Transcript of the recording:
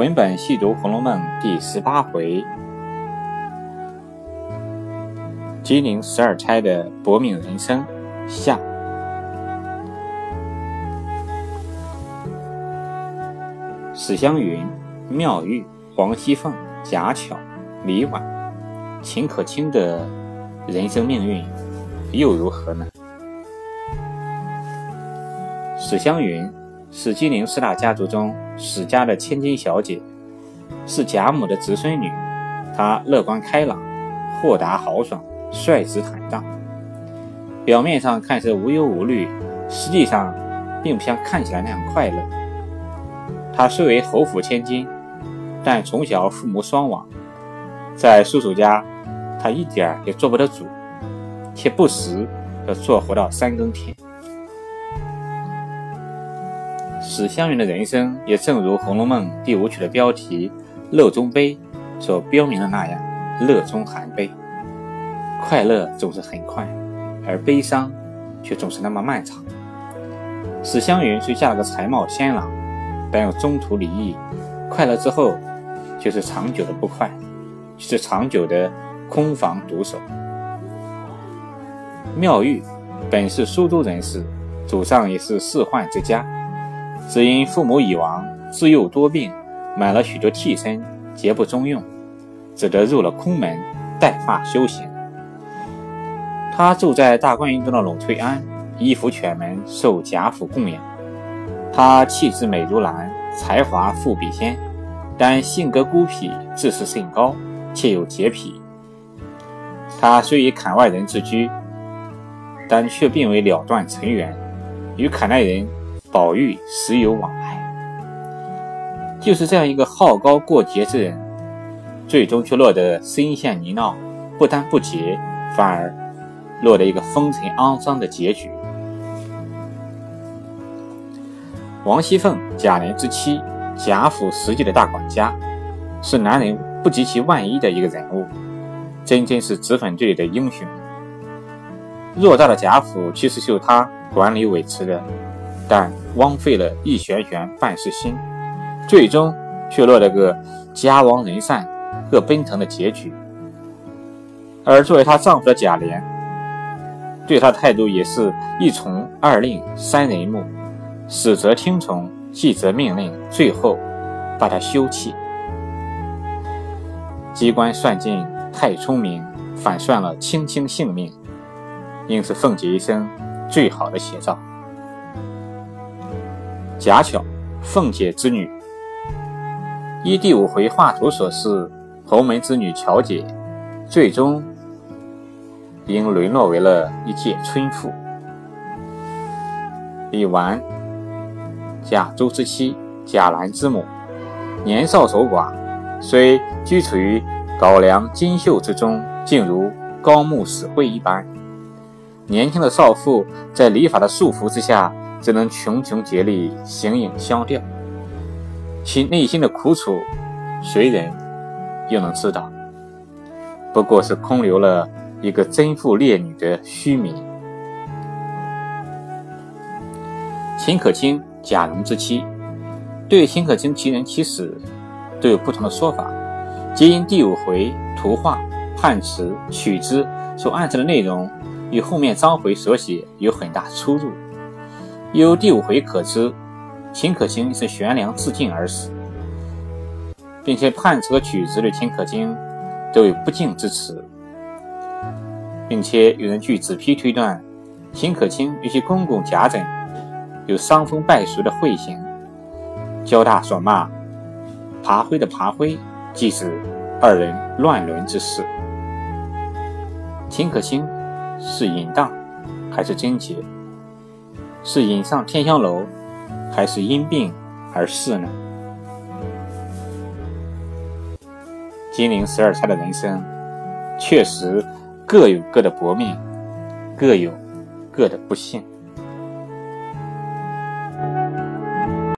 文本细读《红楼梦》第十八回，金陵十二钗的薄命人生下。史湘云、妙玉、黄熙凤、贾巧、李婉、秦可卿的人生命运又如何呢？史湘云。是金陵四大家族中史家的千金小姐，是贾母的侄孙女。她乐观开朗、豁达豪爽、率直坦荡，表面上看似无忧无虑，实际上并不像看起来那样快乐。她虽为侯府千金，但从小父母双亡，在叔叔家，她一点儿也做不得主，却不时要做活到三更天。史湘云的人生也正如《红楼梦》第五曲的标题“乐中悲”所标明的那样，乐中含悲。快乐总是很快，而悲伤却总是那么漫长。史湘云虽嫁了个才貌仙郎，但又中途离异，快乐之后却是长久的不快，是长久的空房独守。妙玉本是苏州人士，祖上也是仕宦之家。只因父母已亡，自幼多病，买了许多替身，皆不中用，只得入了空门，带发修行。他住在大观园中的栊翠庵，依附犬门，受贾府供养。他气质美如兰，才华富比仙，但性格孤僻，自视甚高，且有洁癖。他虽以坎外人自居，但却并未了断尘缘，与坎外人。宝玉时有往来，就是这样一个好高过节之人，最终却落得深陷泥淖，不但不洁，反而落得一个风尘肮脏的结局。王熙凤，贾琏之妻，贾府实际的大管家，是男人不及其万一的一个人物，真正是脂粉队里的英雄。偌大的贾府，其实就他管理维持的。但枉费了一玄玄半世心，最终却落了个家亡人散、各奔腾的结局。而作为她丈夫的贾琏，对她态度也是一从二令三人目，死则听从，继则命令，最后把她休弃。机关算尽太聪明，反算了卿卿性命，应是凤姐一生最好的写照。贾巧，凤姐之女。依第五回画图所示，侯门之女巧姐，最终应沦落为了一介村妇。李纨，贾珠之妻，贾兰之母，年少守寡，虽居处于高梁金秀之中，竟如高木死灰一般。年轻的少妇在礼法的束缚之下。只能穷穷竭力，形影相吊。其内心的苦楚，谁人又能知道？不过是空留了一个贞妇烈女的虚名。秦可卿，贾蓉之妻。对秦可卿其人其死，都有不同的说法，皆因第五回图画、判词、曲之所暗示的内容，与后面章回所写有很大出入。由第五回可知，秦可卿是悬梁自尽而死，并且判词和曲子对秦可卿都有不敬之词，并且有人据子批推断，秦可卿与其公公贾珍有伤风败俗的秽行。交大所骂爬灰的爬灰，即是二人乱伦之事。秦可卿是淫荡还是贞洁？是引上天香楼，还是因病而逝呢？金陵十二钗的人生，确实各有各的薄命，各有各的不幸。